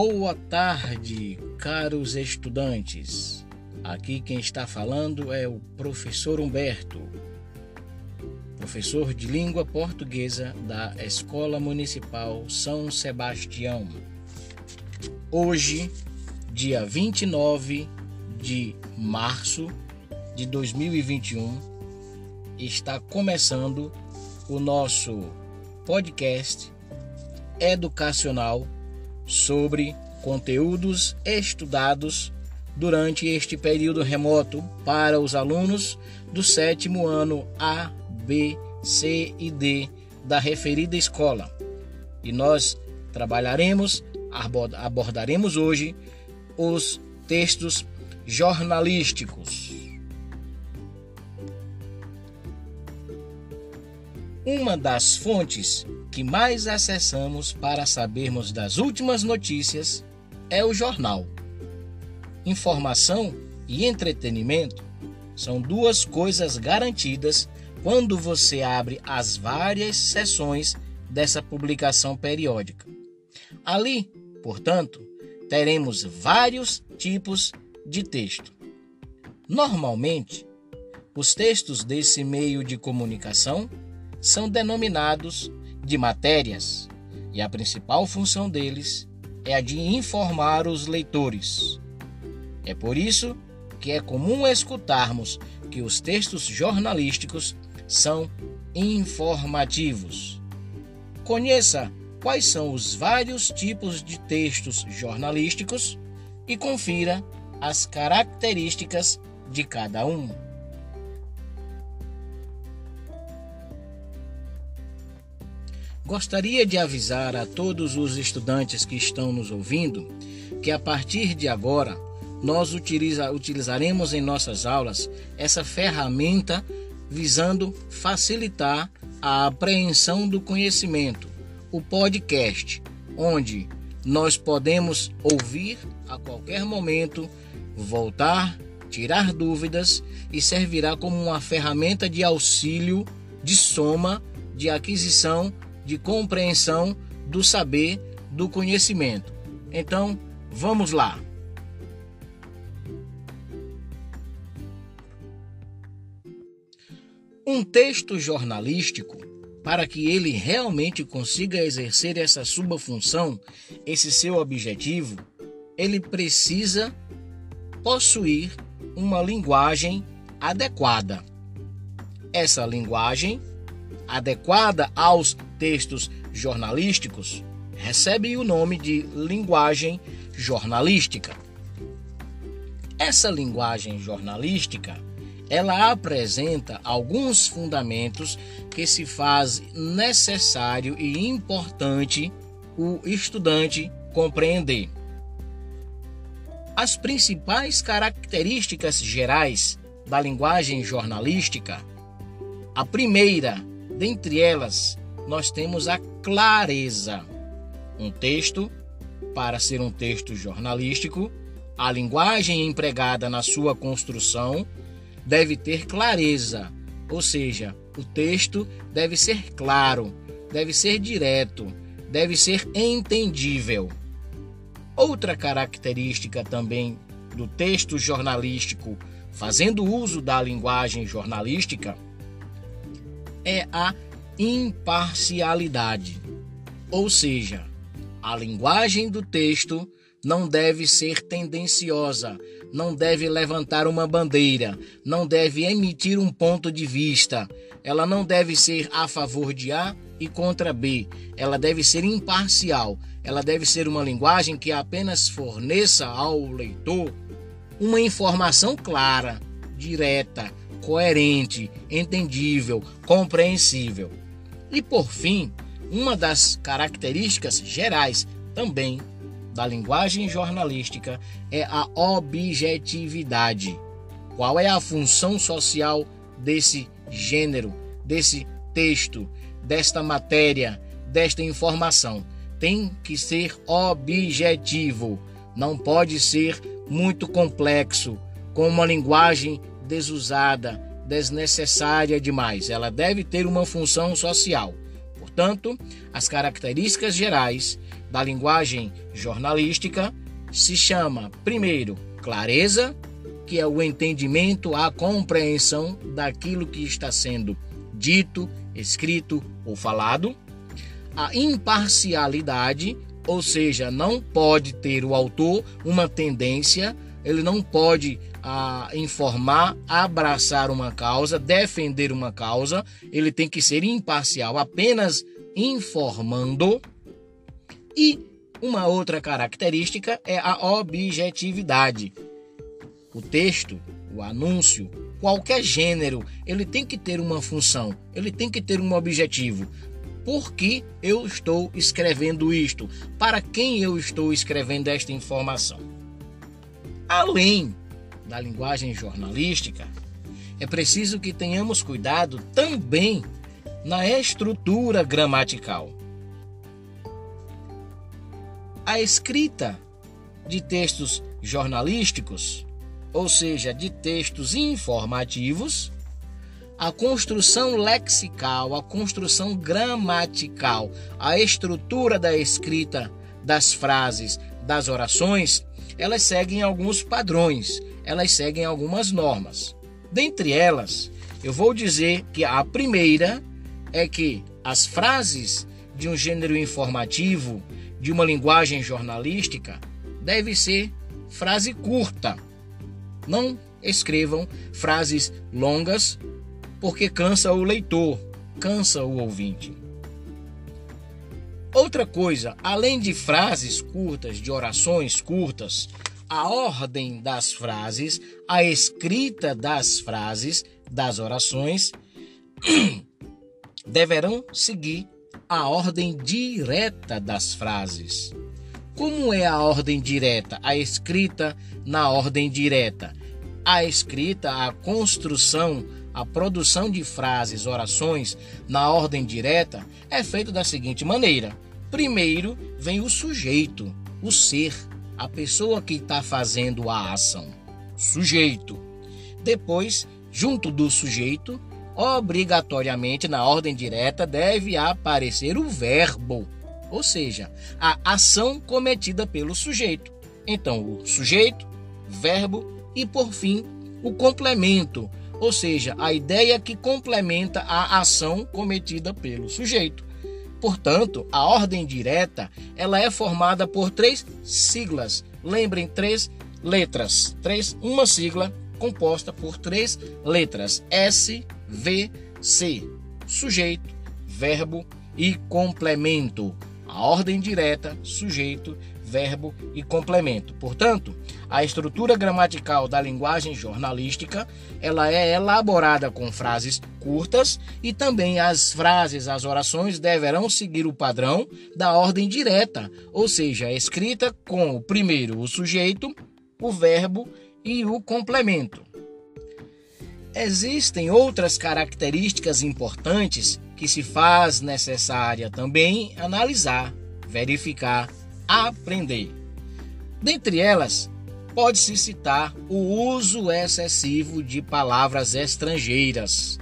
Boa tarde, caros estudantes. Aqui quem está falando é o professor Humberto, professor de língua portuguesa da Escola Municipal São Sebastião. Hoje, dia 29 de março de 2021, está começando o nosso podcast educacional sobre conteúdos estudados durante este período remoto para os alunos do sétimo ano A, B, C e D da referida escola. E nós trabalharemos, abordaremos hoje os textos jornalísticos. Uma das fontes que mais acessamos para sabermos das últimas notícias é o jornal. Informação e entretenimento são duas coisas garantidas quando você abre as várias seções dessa publicação periódica. Ali, portanto, teremos vários tipos de texto. Normalmente, os textos desse meio de comunicação são denominados de matérias, e a principal função deles é a de informar os leitores. É por isso que é comum escutarmos que os textos jornalísticos são informativos. Conheça quais são os vários tipos de textos jornalísticos e confira as características de cada um. Gostaria de avisar a todos os estudantes que estão nos ouvindo que a partir de agora nós utiliza, utilizaremos em nossas aulas essa ferramenta visando facilitar a apreensão do conhecimento, o podcast, onde nós podemos ouvir a qualquer momento, voltar, tirar dúvidas e servirá como uma ferramenta de auxílio, de soma, de aquisição de compreensão do saber, do conhecimento. Então, vamos lá. Um texto jornalístico, para que ele realmente consiga exercer essa sua função, esse seu objetivo, ele precisa possuir uma linguagem adequada. Essa linguagem adequada aos textos jornalísticos recebe o nome de linguagem jornalística. Essa linguagem jornalística, ela apresenta alguns fundamentos que se faz necessário e importante o estudante compreender. As principais características gerais da linguagem jornalística, a primeira Dentre elas, nós temos a clareza. Um texto, para ser um texto jornalístico, a linguagem empregada na sua construção deve ter clareza, ou seja, o texto deve ser claro, deve ser direto, deve ser entendível. Outra característica também do texto jornalístico, fazendo uso da linguagem jornalística, é a imparcialidade. Ou seja, a linguagem do texto não deve ser tendenciosa, não deve levantar uma bandeira, não deve emitir um ponto de vista. Ela não deve ser a favor de A e contra B. Ela deve ser imparcial. Ela deve ser uma linguagem que apenas forneça ao leitor uma informação clara, direta, coerente, entendível, compreensível. E por fim, uma das características gerais também da linguagem jornalística é a objetividade. Qual é a função social desse gênero, desse texto, desta matéria, desta informação? Tem que ser objetivo, não pode ser muito complexo, com uma linguagem desusada, desnecessária demais. Ela deve ter uma função social. Portanto, as características gerais da linguagem jornalística se chama, primeiro, clareza, que é o entendimento, a compreensão daquilo que está sendo dito, escrito ou falado. A imparcialidade, ou seja, não pode ter o autor uma tendência, ele não pode a informar, abraçar uma causa, defender uma causa, ele tem que ser imparcial, apenas informando. E uma outra característica é a objetividade. O texto, o anúncio, qualquer gênero, ele tem que ter uma função, ele tem que ter um objetivo. Por que eu estou escrevendo isto? Para quem eu estou escrevendo esta informação? Além da linguagem jornalística, é preciso que tenhamos cuidado também na estrutura gramatical. A escrita de textos jornalísticos, ou seja, de textos informativos, a construção lexical, a construção gramatical, a estrutura da escrita das frases, das orações, elas seguem alguns padrões elas seguem algumas normas. Dentre elas, eu vou dizer que a primeira é que as frases de um gênero informativo, de uma linguagem jornalística, deve ser frase curta. Não escrevam frases longas, porque cansa o leitor, cansa o ouvinte. Outra coisa, além de frases curtas, de orações curtas, a ordem das frases, a escrita das frases, das orações, deverão seguir a ordem direta das frases. Como é a ordem direta? A escrita na ordem direta. A escrita, a construção, a produção de frases, orações na ordem direta é feita da seguinte maneira: primeiro vem o sujeito, o ser, a pessoa que está fazendo a ação, sujeito. Depois, junto do sujeito, obrigatoriamente na ordem direta deve aparecer o verbo, ou seja, a ação cometida pelo sujeito. Então, o sujeito, verbo e por fim o complemento, ou seja, a ideia que complementa a ação cometida pelo sujeito. Portanto, a ordem direta ela é formada por três siglas. Lembrem, três letras. Três, uma sigla composta por três letras: S, V, C. Sujeito, verbo e complemento. A ordem direta, sujeito, verbo e complemento. Portanto, a estrutura gramatical da linguagem jornalística, ela é elaborada com frases curtas e também as frases, as orações deverão seguir o padrão da ordem direta, ou seja, escrita com o primeiro o sujeito, o verbo e o complemento. Existem outras características importantes que se faz necessária também analisar, verificar aprender. Dentre elas, pode-se citar o uso excessivo de palavras estrangeiras.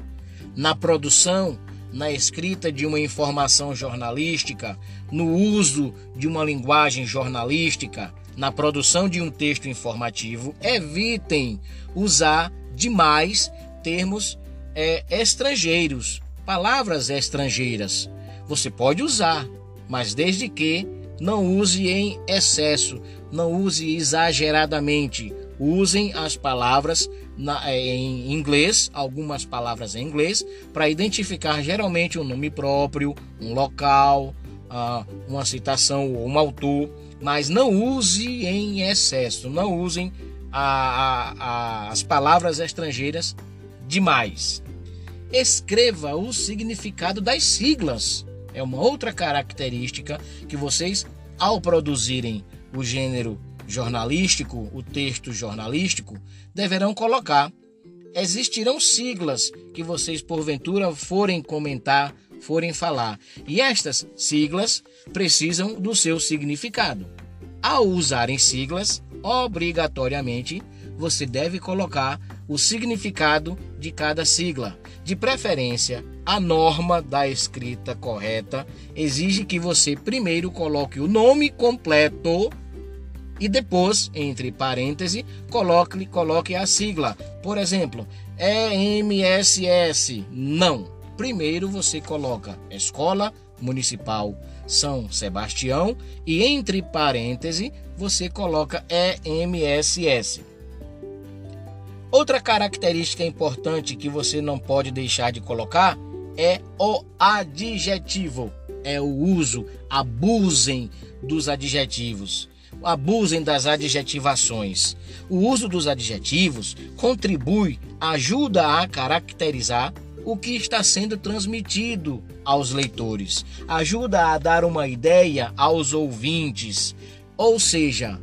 Na produção, na escrita de uma informação jornalística, no uso de uma linguagem jornalística, na produção de um texto informativo, evitem usar demais termos é, estrangeiros, palavras estrangeiras. Você pode usar, mas desde que não use em excesso, não use exageradamente. Usem as palavras na, é, em inglês, algumas palavras em inglês, para identificar geralmente um nome próprio, um local, uh, uma citação ou um autor, mas não use em excesso, não usem a, a, a, as palavras estrangeiras demais. Escreva o significado das siglas é uma outra característica que vocês, ao produzirem o gênero jornalístico, o texto jornalístico, deverão colocar. Existirão siglas que vocês, porventura, forem comentar, forem falar. E estas siglas precisam do seu significado. Ao usarem siglas, obrigatoriamente você deve colocar o significado de cada sigla, de preferência a norma da escrita correta exige que você primeiro coloque o nome completo e depois, entre parênteses, coloque, coloque a sigla. Por exemplo, EMSS. Não. Primeiro você coloca Escola Municipal São Sebastião e entre parênteses você coloca EMSS. Outra característica importante que você não pode deixar de colocar é o adjetivo. É o uso, abusem dos adjetivos. Abusem das adjetivações. O uso dos adjetivos contribui, ajuda a caracterizar o que está sendo transmitido aos leitores, ajuda a dar uma ideia aos ouvintes, ou seja,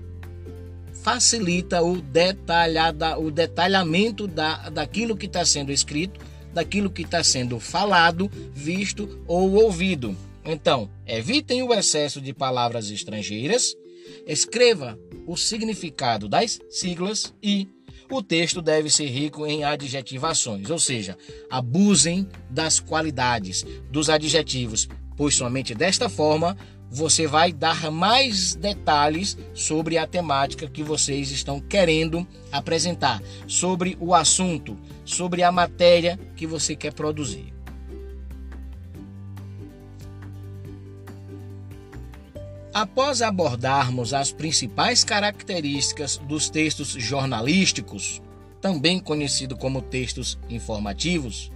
facilita o, detalhada, o detalhamento da, daquilo que está sendo escrito, daquilo que está sendo falado, visto ou ouvido. Então, evitem o excesso de palavras estrangeiras, escreva o significado das siglas e o texto deve ser rico em adjetivações, ou seja, abusem das qualidades dos adjetivos, pois somente desta forma você vai dar mais detalhes sobre a temática que vocês estão querendo apresentar, sobre o assunto, sobre a matéria que você quer produzir. Após abordarmos as principais características dos textos jornalísticos, também conhecido como textos informativos,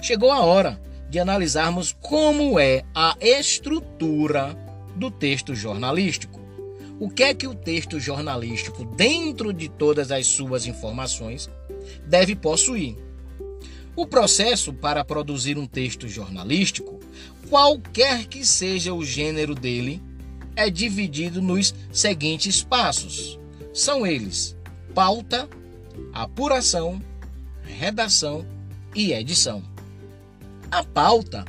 chegou a hora de analisarmos como é a estrutura do texto jornalístico. O que é que o texto jornalístico, dentro de todas as suas informações, deve possuir? O processo para produzir um texto jornalístico, qualquer que seja o gênero dele, é dividido nos seguintes passos. São eles: pauta, apuração, redação e edição. A pauta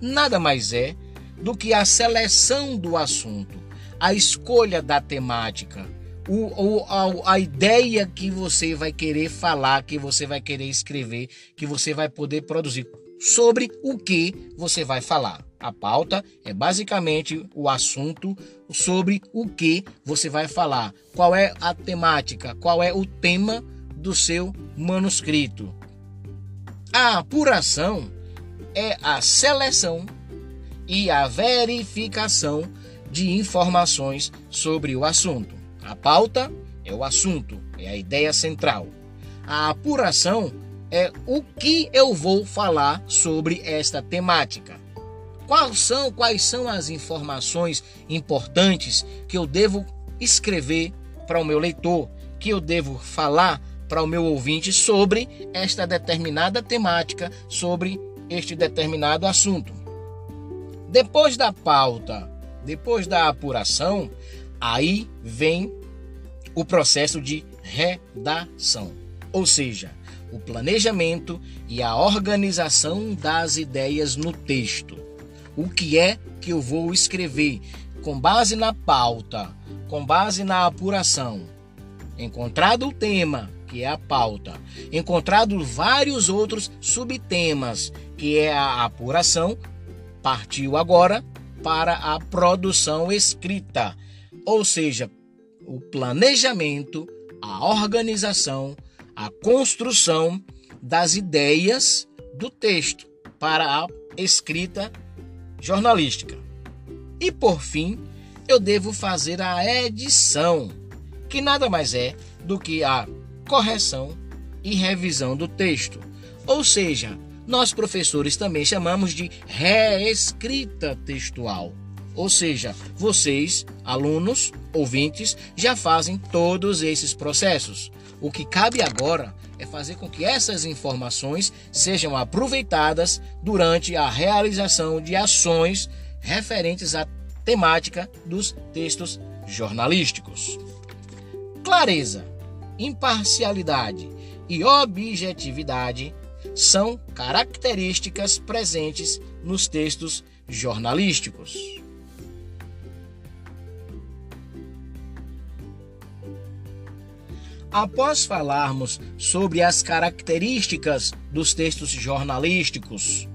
nada mais é do que a seleção do assunto, a escolha da temática, o, o, a, a, ideia que você vai querer falar, que você vai querer escrever, que você vai poder produzir. Sobre o que você vai falar. A pauta é basicamente o assunto sobre o que você vai falar. Qual é a temática, qual é o tema do seu manuscrito. A apuração é a seleção e a verificação de informações sobre o assunto. A pauta é o assunto, é a ideia central. A apuração é o que eu vou falar sobre esta temática. Quais são, quais são as informações importantes que eu devo escrever para o meu leitor, que eu devo falar para o meu ouvinte sobre esta determinada temática, sobre este determinado assunto. Depois da pauta, depois da apuração, aí vem o processo de redação, ou seja, o planejamento e a organização das ideias no texto. O que é que eu vou escrever com base na pauta, com base na apuração? Encontrado o tema, que é a pauta, encontrado vários outros subtemas, que é a apuração, partiu agora para a produção escrita, ou seja, o planejamento, a organização, a construção das ideias do texto para a escrita jornalística. E por fim, eu devo fazer a edição, que nada mais é do que a correção e revisão do texto, ou seja, nós professores também chamamos de reescrita textual. Ou seja, vocês, alunos, ouvintes, já fazem todos esses processos. O que cabe agora é fazer com que essas informações sejam aproveitadas durante a realização de ações referentes à temática dos textos jornalísticos. Clareza, imparcialidade e objetividade são características presentes nos textos jornalísticos. Após falarmos sobre as características dos textos jornalísticos,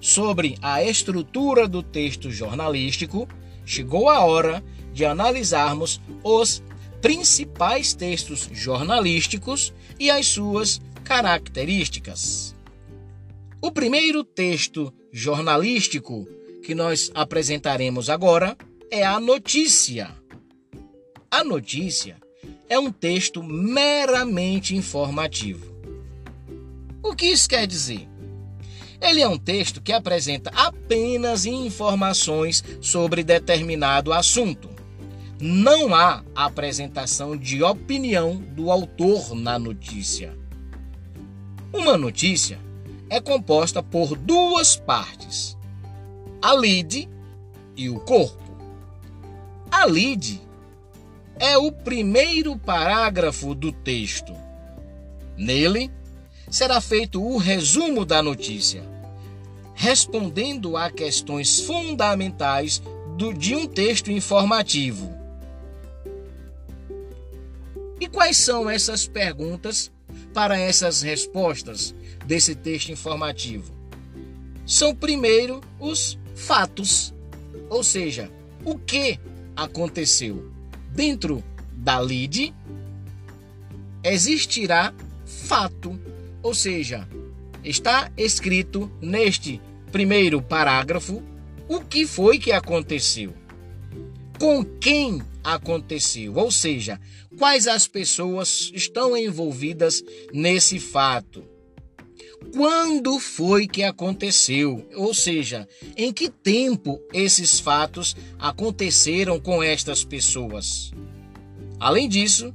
sobre a estrutura do texto jornalístico, chegou a hora de analisarmos os principais textos jornalísticos e as suas características. O primeiro texto jornalístico que nós apresentaremos agora é a notícia. A notícia é um texto meramente informativo. O que isso quer dizer? Ele é um texto que apresenta apenas informações sobre determinado assunto. Não há apresentação de opinião do autor na notícia. Uma notícia é composta por duas partes: a lide e o corpo. A lide é o primeiro parágrafo do texto. Nele será feito o resumo da notícia, respondendo a questões fundamentais do, de um texto informativo. E quais são essas perguntas para essas respostas desse texto informativo? São primeiro os fatos, ou seja, o que aconteceu. Dentro da lide existirá fato, ou seja, está escrito neste primeiro parágrafo o que foi que aconteceu. Com quem aconteceu, ou seja, quais as pessoas estão envolvidas nesse fato. Quando foi que aconteceu? Ou seja, em que tempo esses fatos aconteceram com estas pessoas? Além disso,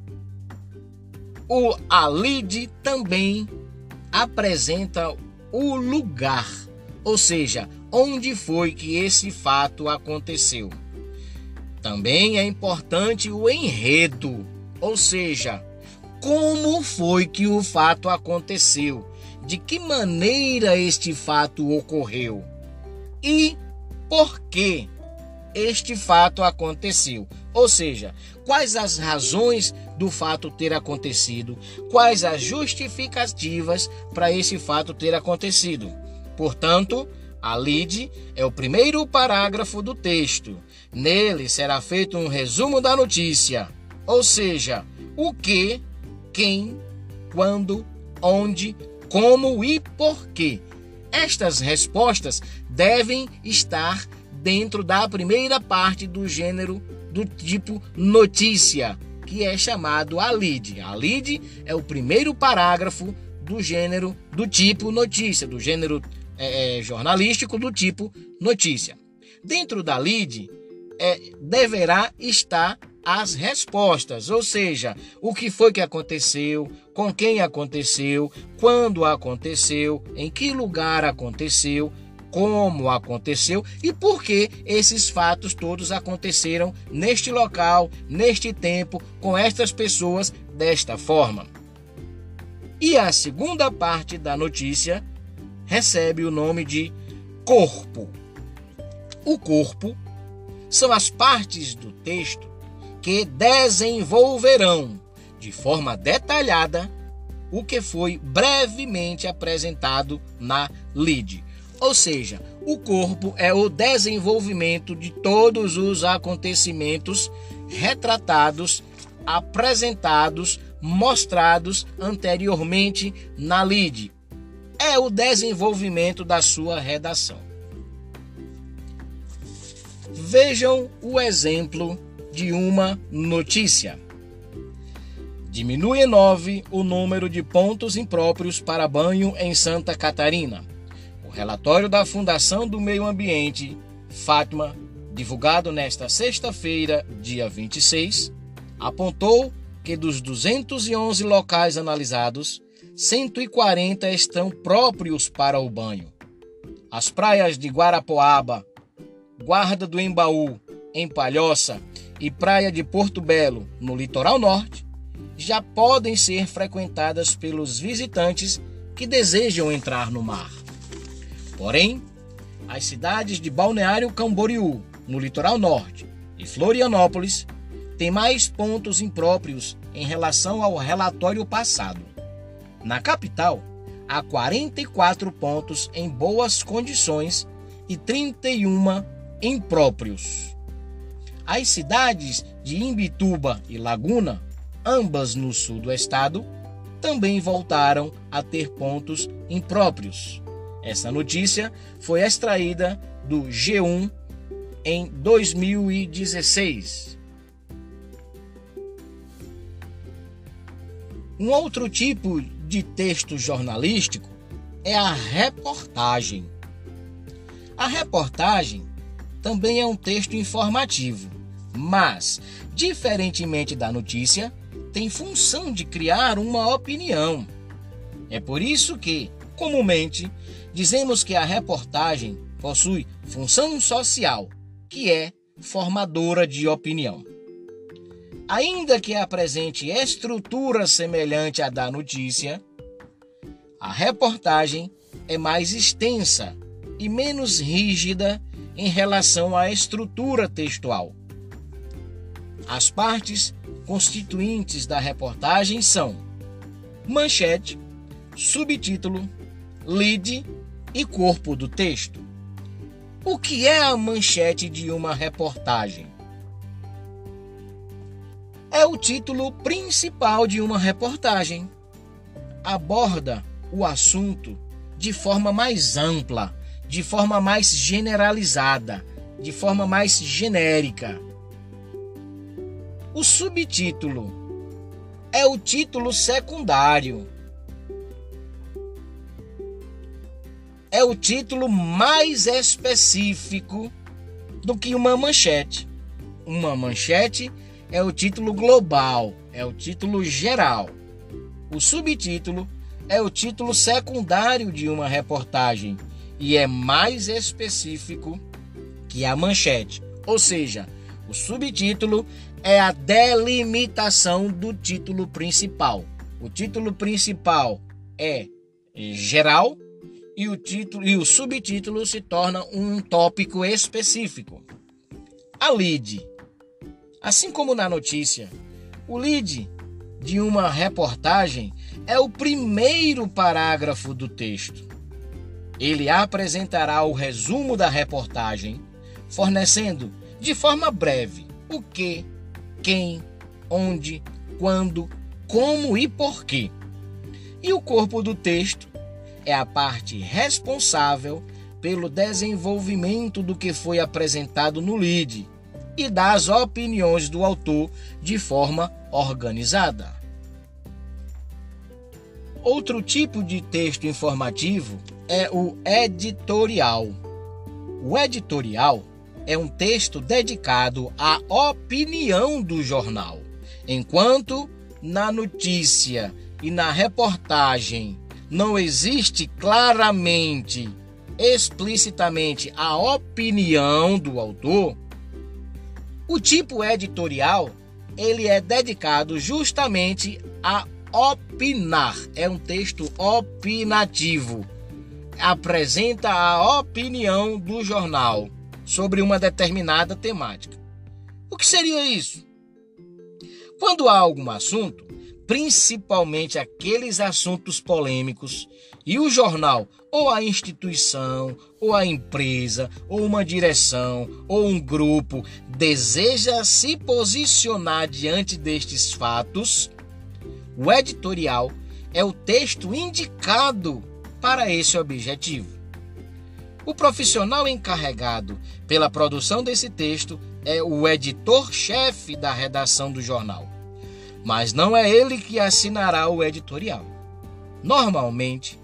o Alide também apresenta o lugar, ou seja, onde foi que esse fato aconteceu. Também é importante o enredo, ou seja, como foi que o fato aconteceu de que maneira este fato ocorreu e por que este fato aconteceu. Ou seja, quais as razões do fato ter acontecido, quais as justificativas para esse fato ter acontecido. Portanto, a lide é o primeiro parágrafo do texto. Nele será feito um resumo da notícia, ou seja, o que, quem, quando, onde, como e por quê. Estas respostas devem estar dentro da primeira parte do gênero do tipo notícia, que é chamado a lead. A lead é o primeiro parágrafo do gênero do tipo notícia, do gênero é, é jornalístico do tipo notícia. Dentro da lead é, deverá estar as respostas, ou seja, o que foi que aconteceu, com quem aconteceu, quando aconteceu, em que lugar aconteceu, como aconteceu e por que esses fatos todos aconteceram neste local, neste tempo, com estas pessoas desta forma. E a segunda parte da notícia recebe o nome de corpo. O corpo são as partes do texto que desenvolverão de forma detalhada o que foi brevemente apresentado na LID. Ou seja, o corpo é o desenvolvimento de todos os acontecimentos retratados, apresentados, mostrados anteriormente na LID. É o desenvolvimento da sua redação. Vejam o exemplo de uma notícia. Diminui em 9 o número de pontos impróprios para banho em Santa Catarina. O relatório da Fundação do Meio Ambiente, Fátima, divulgado nesta sexta-feira, dia 26, apontou que dos 211 locais analisados, 140 estão próprios para o banho. As praias de Guarapoaba, Guarda do Embaú, em Palhoça e Praia de Porto Belo, no litoral norte, já podem ser frequentadas pelos visitantes que desejam entrar no mar. Porém, as cidades de Balneário Camboriú, no litoral norte, e Florianópolis têm mais pontos impróprios em relação ao relatório passado. Na capital, a 44 pontos em boas condições e 31 impróprios. As cidades de Imbituba e Laguna, ambas no sul do estado, também voltaram a ter pontos impróprios. Essa notícia foi extraída do G1 em 2016. Um outro tipo de texto jornalístico é a reportagem. A reportagem também é um texto informativo, mas, diferentemente da notícia, tem função de criar uma opinião. É por isso que, comumente, dizemos que a reportagem possui função social, que é formadora de opinião. Ainda que apresente estrutura semelhante à da notícia, a reportagem é mais extensa e menos rígida em relação à estrutura textual. As partes constituintes da reportagem são manchete, subtítulo, lead e corpo do texto. O que é a manchete de uma reportagem? É o título principal de uma reportagem. Aborda o assunto de forma mais ampla, de forma mais generalizada, de forma mais genérica. O subtítulo é o título secundário. É o título mais específico do que uma manchete. Uma manchete é o título global, é o título geral. O subtítulo é o título secundário de uma reportagem e é mais específico que a manchete. Ou seja, o subtítulo é a delimitação do título principal. O título principal é geral e o título e o subtítulo se torna um tópico específico. A lead. Assim como na notícia, o lead de uma reportagem é o primeiro parágrafo do texto. Ele apresentará o resumo da reportagem, fornecendo de forma breve o que, quem, onde, quando, como e porquê. E o corpo do texto é a parte responsável pelo desenvolvimento do que foi apresentado no lead e das opiniões do autor de forma organizada. Outro tipo de texto informativo é o editorial. O editorial é um texto dedicado à opinião do jornal, enquanto na notícia e na reportagem não existe claramente, explicitamente a opinião do autor, o tipo editorial ele é dedicado justamente a opinar. É um texto opinativo. Apresenta a opinião do jornal sobre uma determinada temática. O que seria isso? Quando há algum assunto, principalmente aqueles assuntos polêmicos, e o jornal, ou a instituição, ou a empresa, ou uma direção, ou um grupo deseja se posicionar diante destes fatos, o editorial é o texto indicado para esse objetivo. O profissional encarregado pela produção desse texto é o editor-chefe da redação do jornal mas não é ele que assinará o editorial. Normalmente,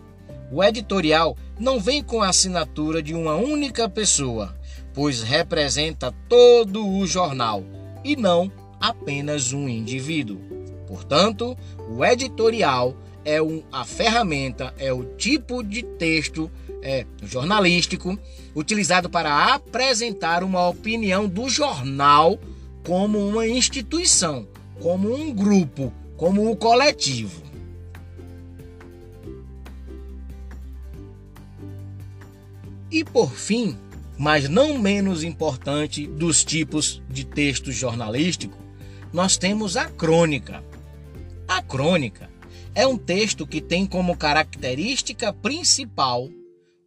o editorial não vem com a assinatura de uma única pessoa, pois representa todo o jornal e não apenas um indivíduo. Portanto, o editorial é um, a ferramenta, é o tipo de texto é, jornalístico utilizado para apresentar uma opinião do jornal como uma instituição como um grupo, como um coletivo. E por fim, mas não menos importante dos tipos de texto jornalístico, nós temos a crônica. A crônica É um texto que tem como característica principal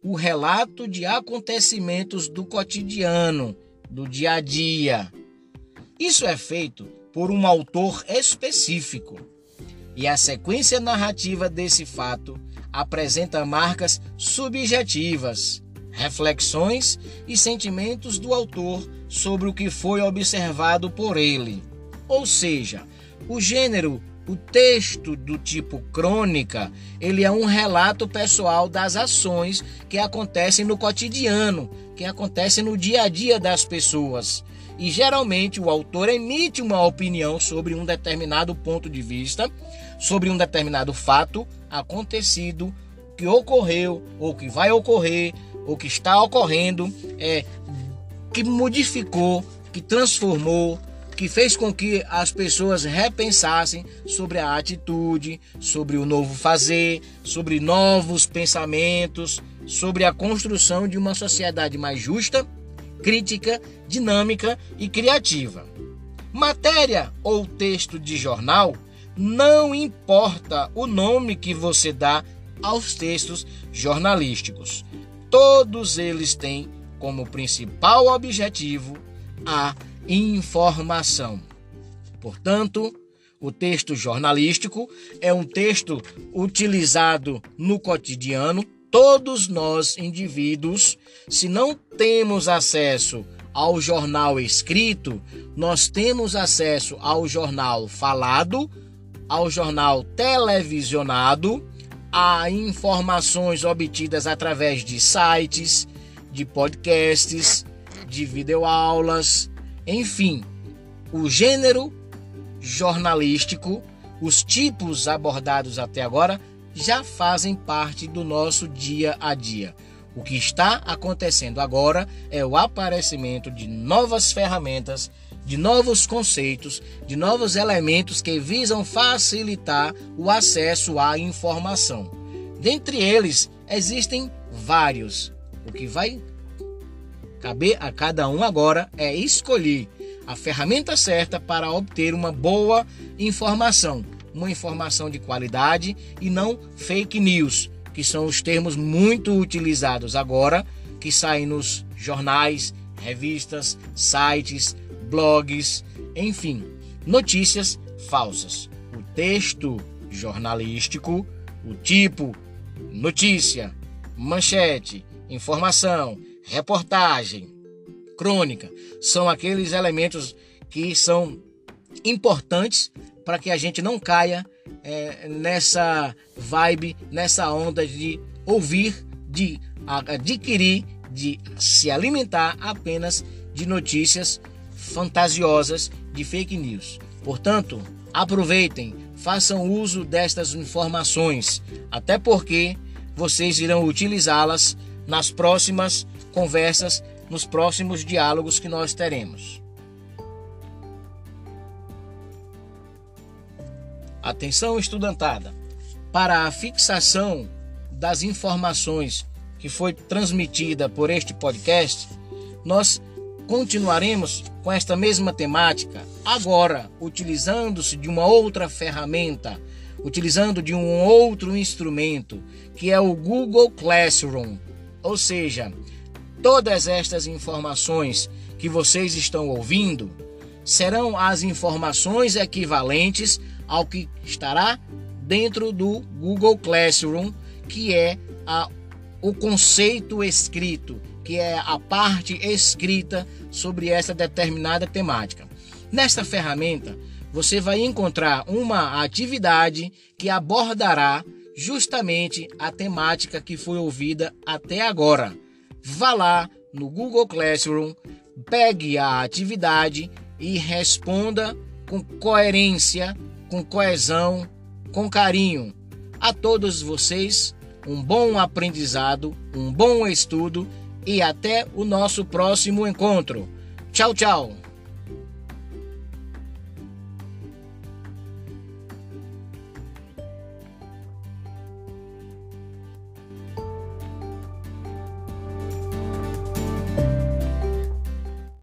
o relato de acontecimentos do cotidiano, do dia a dia. Isso é feito por um autor específico. E a sequência narrativa desse fato apresenta marcas subjetivas, reflexões e sentimentos do autor sobre o que foi observado por ele. Ou seja, o gênero, o texto do tipo crônica, ele é um relato pessoal das ações que acontecem no cotidiano, que acontecem no dia a dia das pessoas. E geralmente o autor emite uma opinião sobre um determinado ponto de vista, sobre um determinado fato acontecido, que ocorreu, ou que vai ocorrer, ou que está ocorrendo, é, que modificou, que transformou, que fez com que as pessoas repensassem sobre a atitude, sobre o novo fazer, sobre novos pensamentos, sobre a construção de uma sociedade mais justa crítica, dinâmica e criativa. Matéria ou texto de jornal, não importa o nome que você dá aos textos jornalísticos. Todos eles têm como principal objetivo a informação. Portanto, o texto jornalístico é um texto utilizado no cotidiano todos nós, indivíduos, se não temos acesso ao jornal escrito, nós temos acesso ao jornal falado, ao jornal televisionado, a informações obtidas através de sites, de podcasts, de videoaulas, enfim, o gênero jornalístico, os tipos abordados até agora já fazem parte do nosso dia a dia. O que está acontecendo agora é o aparecimento de novas ferramentas, de novos conceitos, de novos elementos que visam facilitar o acesso à informação. Dentre eles, existem vários. O que vai caber a cada um agora é escolher a ferramenta certa para obter uma boa informação uma informação de qualidade e não fake news, que são os termos muito utilizados agora, que saem nos jornais, revistas, sites, blogs, enfim, notícias falsas. O texto jornalístico, o tipo notícia, manchete, informação, reportagem, crônica, são aqueles elementos que são importantes para que a gente não caia é, nessa vibe, nessa onda de ouvir, de adquirir, de se alimentar apenas de notícias fantasiosas de fake news. Portanto, aproveitem, façam uso destas informações, até porque vocês irão utilizá-las nas próximas conversas, nos próximos diálogos que nós teremos. Atenção estudantada, para a fixação das informações que foi transmitida por este podcast, nós continuaremos com esta mesma temática, agora utilizando-se de uma outra ferramenta, utilizando de um outro instrumento, que é o Google Classroom. Ou seja, todas estas informações que vocês estão ouvindo serão as informações equivalentes ao que estará dentro do Google Classroom, que é a, o conceito escrito, que é a parte escrita sobre essa determinada temática. Nesta ferramenta, você vai encontrar uma atividade que abordará justamente a temática que foi ouvida até agora. Vá lá no Google Classroom, pegue a atividade e responda com coerência com coesão, com carinho. A todos vocês, um bom aprendizado, um bom estudo e até o nosso próximo encontro. Tchau, tchau!